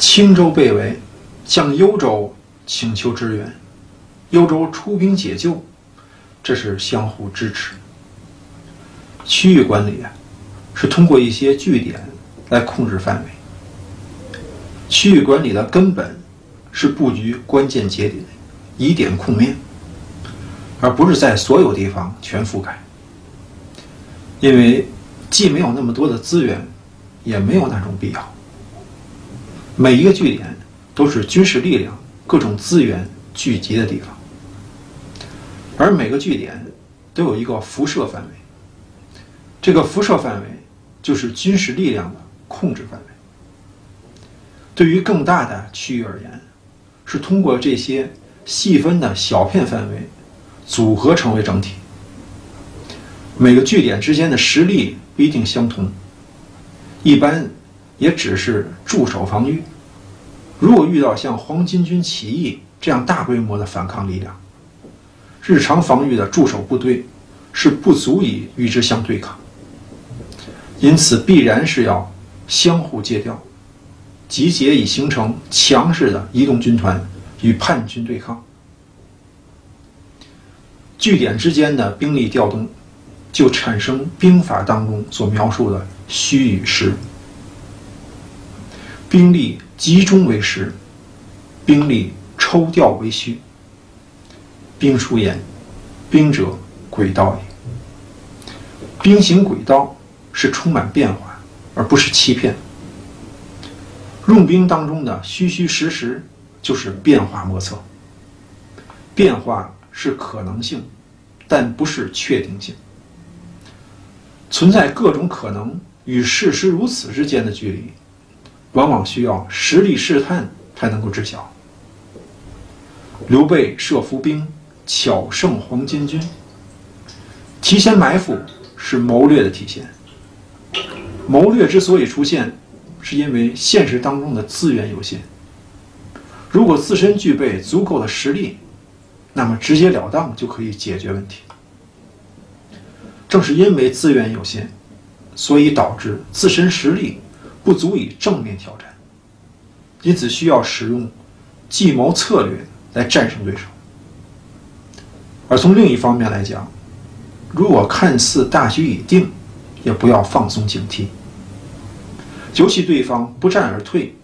青州被围，向幽州请求支援，幽州出兵解救，这是相互支持。区域管理啊，是通过一些据点来控制范围。区域管理的根本是布局关键节点，以点控面，而不是在所有地方全覆盖。因为既没有那么多的资源，也没有那种必要。每一个据点都是军事力量、各种资源聚集的地方，而每个据点都有一个辐射范围。这个辐射范围就是军事力量的控制范围。对于更大的区域而言，是通过这些细分的小片范围组合成为整体。每个据点之间的实力不一定相同，一般也只是驻守防御。如果遇到像黄巾军起义这样大规模的反抗力量，日常防御的驻守部队是不足以与之相对抗。因此，必然是要相互借调，集结以形成强势的移动军团与叛军对抗。据点之间的兵力调动，就产生兵法当中所描述的虚与实。兵力集中为实，兵力抽调为虚。兵书言：“兵者，诡道也。”兵行诡道。是充满变化，而不是欺骗。用兵当中的虚虚实实，就是变化莫测。变化是可能性，但不是确定性。存在各种可能与事实如此之间的距离，往往需要实力试探才能够知晓。刘备设伏兵，巧胜黄巾军，提前埋伏是谋略的体现。谋略之所以出现，是因为现实当中的资源有限。如果自身具备足够的实力，那么直截了当就可以解决问题。正是因为资源有限，所以导致自身实力不足以正面挑战，因此需要使用计谋策略来战胜对手。而从另一方面来讲，如果看似大局已定，也不要放松警惕。尤其对方不战而退，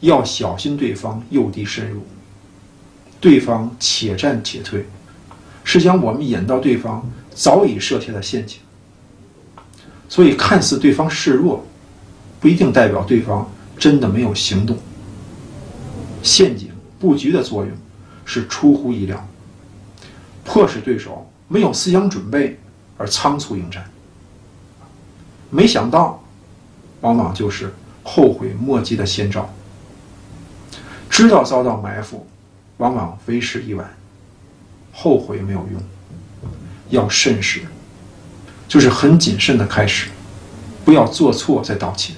要小心对方诱敌深入。对方且战且退，是将我们引到对方早已设下的陷阱。所以，看似对方示弱，不一定代表对方真的没有行动。陷阱布局的作用是出乎意料，迫使对手没有思想准备而仓促应战。没想到。往往就是后悔莫及的先兆。知道遭到埋伏，往往为时已晚，后悔没有用，要慎始，就是很谨慎的开始，不要做错再道歉。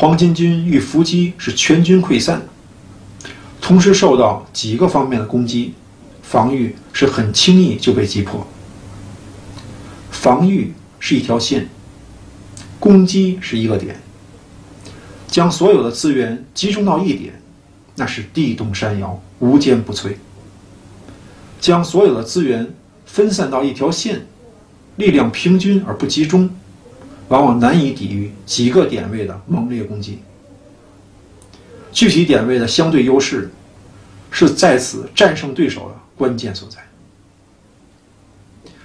黄巾军遇伏击是全军溃散，同时受到几个方面的攻击，防御是很轻易就被击破。防御是一条线。攻击是一个点，将所有的资源集中到一点，那是地动山摇，无坚不摧；将所有的资源分散到一条线，力量平均而不集中，往往难以抵御几个点位的猛烈攻击。具体点位的相对优势，是在此战胜对手的关键所在。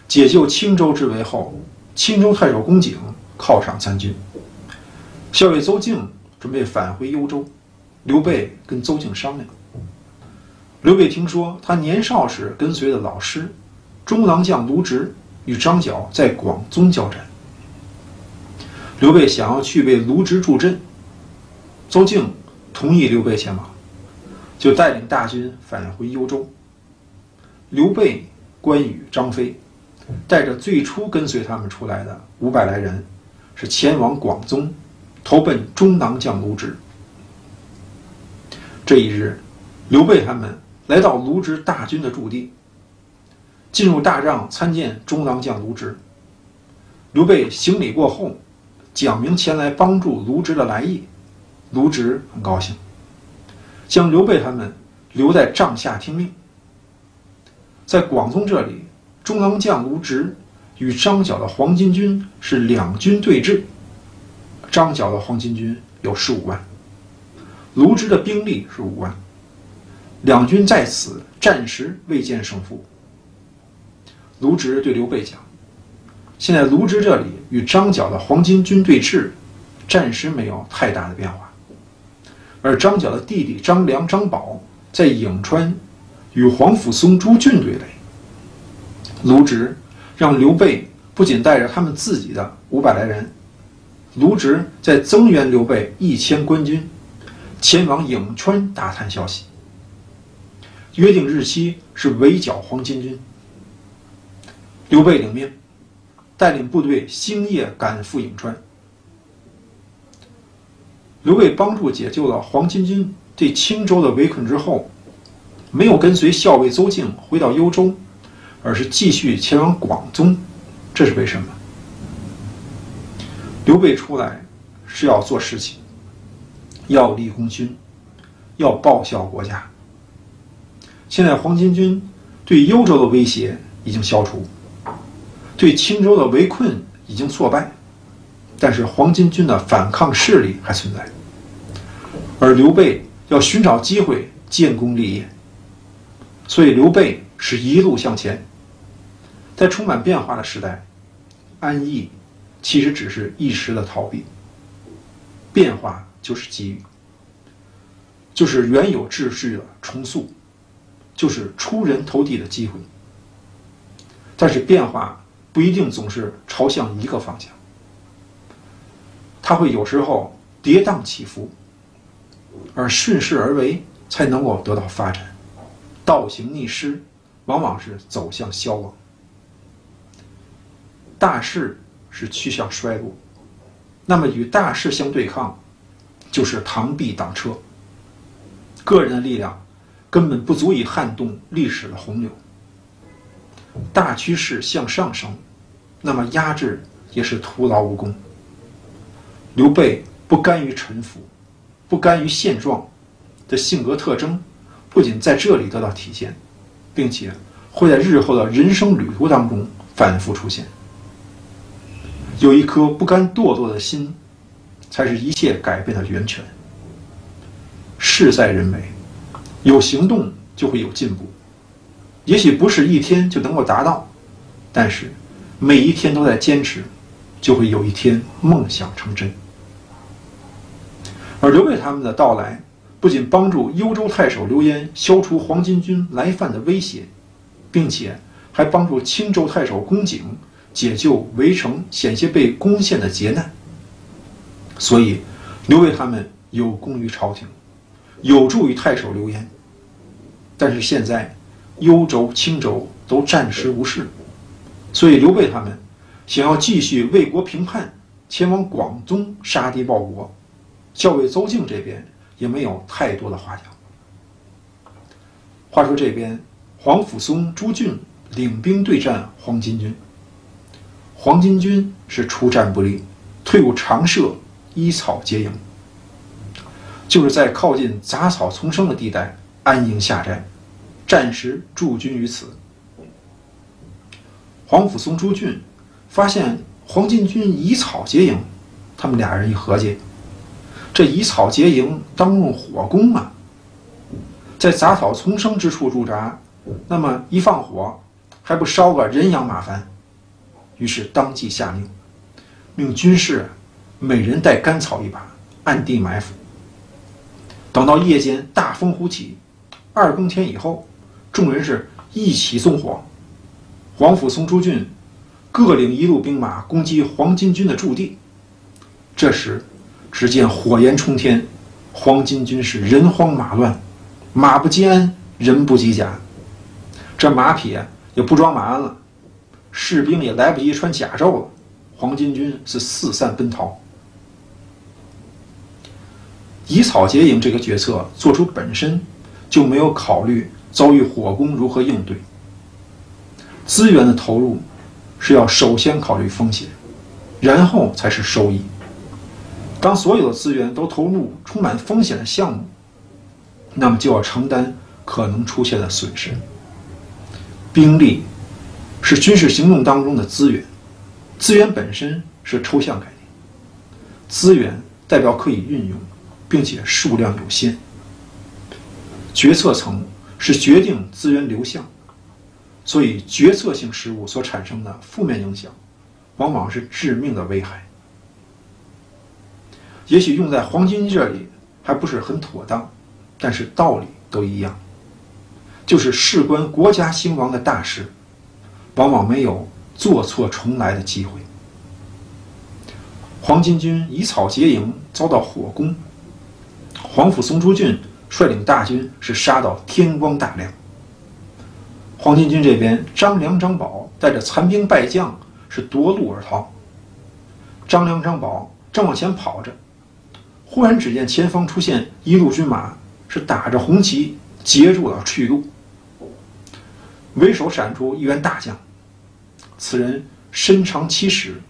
解救青州之围后，青州太守公瑾。犒赏参军，校尉邹靖准备返回幽州，刘备跟邹靖商量。刘备听说他年少时跟随的老师中郎将卢植与张角在广宗交战，刘备想要去为卢植助阵，邹靖同意刘备前往，就带领大军返回幽州。刘备、关羽、张飞带着最初跟随他们出来的五百来人。是前往广宗，投奔中郎将卢植。这一日，刘备他们来到卢植大军的驻地，进入大帐参见中郎将卢植。刘备行礼过后，讲明前来帮助卢植的来意，卢植很高兴，将刘备他们留在帐下听命。在广宗这里，中郎将卢植与张角的黄巾军是两军对峙。张角的黄巾军有十五万，卢植的兵力是五万，两军在此暂时未见胜负。卢植对刘备讲：“现在卢植这里与张角的黄巾军对峙，暂时没有太大的变化。而张角的弟弟张良、张宝在颍川与黄甫松、朱俊对垒。卢植让刘备不仅带着他们自己的五百来人，卢植再增援刘备一千官军，前往颍川打探消息。约定日期是围剿黄巾军。”刘备领命，带领部队星夜赶赴颍川。刘备帮助解救了黄巾军对青州的围困之后，没有跟随校尉邹靖回到幽州，而是继续前往广宗。这是为什么？刘备出来是要做事情，要立功勋，要报效国家。现在黄巾军对幽州的威胁已经消除。对青州的围困已经挫败，但是黄巾军的反抗势力还存在，而刘备要寻找机会建功立业，所以刘备是一路向前。在充满变化的时代，安逸其实只是一时的逃避，变化就是机遇，就是原有秩序的重塑，就是出人头地的机会。但是变化。不一定总是朝向一个方向，它会有时候跌宕起伏，而顺势而为才能够得到发展，倒行逆施往往是走向消亡。大势是趋向衰落，那么与大势相对抗，就是螳臂挡车。个人的力量根本不足以撼动历史的洪流。大趋势向上升，那么压制也是徒劳无功。刘备不甘于臣服、不甘于现状的性格特征，不仅在这里得到体现，并且会在日后的人生旅途当中反复出现。有一颗不甘堕落的心，才是一切改变的源泉。事在人为，有行动就会有进步。也许不是一天就能够达到，但是每一天都在坚持，就会有一天梦想成真。而刘备他们的到来，不仅帮助幽州太守刘焉消除黄巾军来犯的威胁，并且还帮助青州太守公瑾解救围城险些被攻陷的劫难。所以，刘备他们有功于朝廷，有助于太守刘焉。但是现在。幽州、青州都暂时无事，所以刘备他们想要继续为国平叛，前往广宗杀敌报国。校尉邹靖这边也没有太多的话讲。话说这边，黄甫松、朱俊领兵对战黄巾军。黄巾军是出战不利，退入长社，依草结营，就是在靠近杂草丛生的地带安营下寨。暂时驻军于此。黄甫松、朱俊发现黄巾军以草结营，他们俩人一合计，这以草结营当用火攻啊，在杂草丛生之处驻扎，那么一放火，还不烧个人仰马翻？于是当即下令，命军士每人带干草一把，暗地埋伏。等到夜间大风呼起，二更天以后。众人是一起纵火，黄甫松、朱俊各领一路兵马攻击黄巾军的驻地。这时，只见火焰冲天，黄巾军是人慌马乱，马不及鞍，人不及甲。这马匹也不装马鞍了，士兵也来不及穿甲胄了，黄巾军是四散奔逃。以草结营这个决策做出本身就没有考虑。遭遇火攻如何应对？资源的投入是要首先考虑风险，然后才是收益。当所有的资源都投入充满风险的项目，那么就要承担可能出现的损失。兵力是军事行动当中的资源，资源本身是抽象概念，资源代表可以运用，并且数量有限。决策层是决定资源流向，所以决策性失误所产生的负面影响，往往是致命的危害。也许用在黄巾军这里还不是很妥当，但是道理都一样，就是事关国家兴亡的大事，往往没有做错重来的机会。黄巾军以草结营，遭到火攻，黄甫松朱俊率领大军是杀到天光大亮。黄巾军这边，张良、张宝带着残兵败将是夺路而逃。张良、张宝正往前跑着。忽然，只见前方出现一路军马，是打着红旗截住了去路。为首闪出一员大将，此人身长七尺，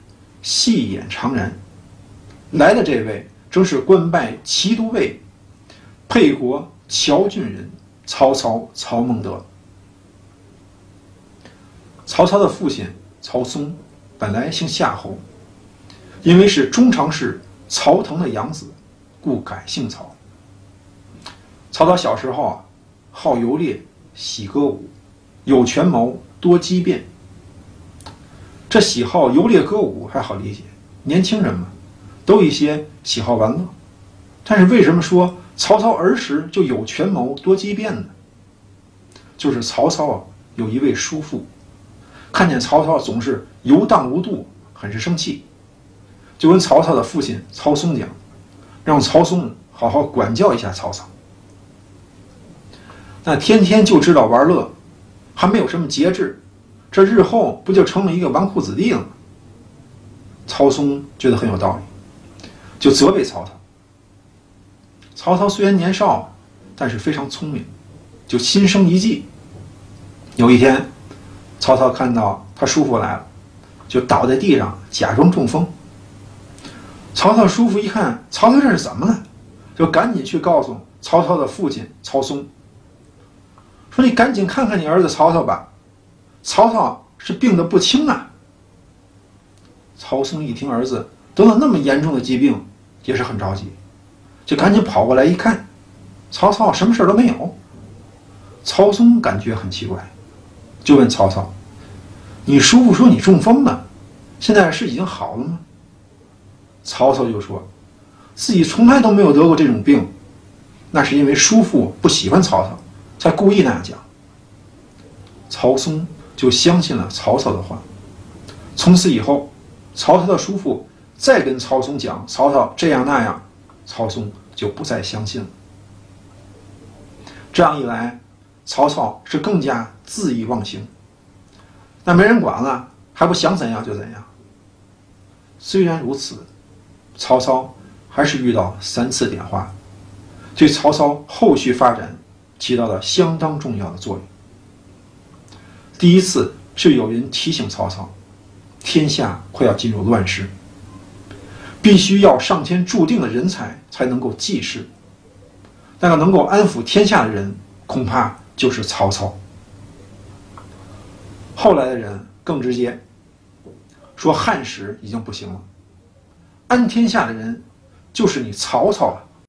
细眼长髯。来的这位正是官拜骑都尉、沛国谯郡人曹操曹孟德。曹操的父亲曹嵩本来姓夏侯，因为是中常侍曹腾的养子。故改姓曹。曹操小时候啊，好游猎，喜歌舞，有权谋，多机变。这喜好游猎歌舞还好理解，年轻人嘛，都一些喜好玩乐。但是为什么说曹操儿时就有权谋，多机变呢？就是曹操啊，有一位叔父，看见曹操总是游荡无度，很是生气，就跟曹操的父亲曹嵩讲。让曹嵩好好管教一下曹操。那天天就知道玩乐，还没有什么节制，这日后不就成了一个纨绔子弟了吗？曹嵩觉得很有道理，就责备曹操。曹操虽然年少，但是非常聪明，就心生一计。有一天，曹操看到他叔父来了，就倒在地上假装中风。曹操叔父一看，曹操这是怎么了？就赶紧去告诉曹操的父亲曹嵩，说：“你赶紧看看你儿子曹操吧，曹操是病得不轻啊。”曹嵩一听儿子得了那么严重的疾病，也是很着急，就赶紧跑过来一看，曹操什么事都没有。曹嵩感觉很奇怪，就问曹操：“你叔父说你中风了，现在是已经好了吗？”曹操就说：“自己从来都没有得过这种病，那是因为叔父不喜欢曹操，才故意那样讲。”曹嵩就相信了曹操的话。从此以后，曹操的叔父再跟曹嵩讲曹操这样那样，曹嵩就不再相信了。这样一来，曹操是更加恣意忘形。那没人管了，还不想怎样就怎样。虽然如此。曹操还是遇到三次点化，对曹操后续发展起到了相当重要的作用。第一次是有人提醒曹操，天下快要进入乱世，必须要上天注定的人才才能够济世。那个能够安抚天下的人，恐怕就是曹操。后来的人更直接，说汉室已经不行了。安天下的人，就是你曹操了。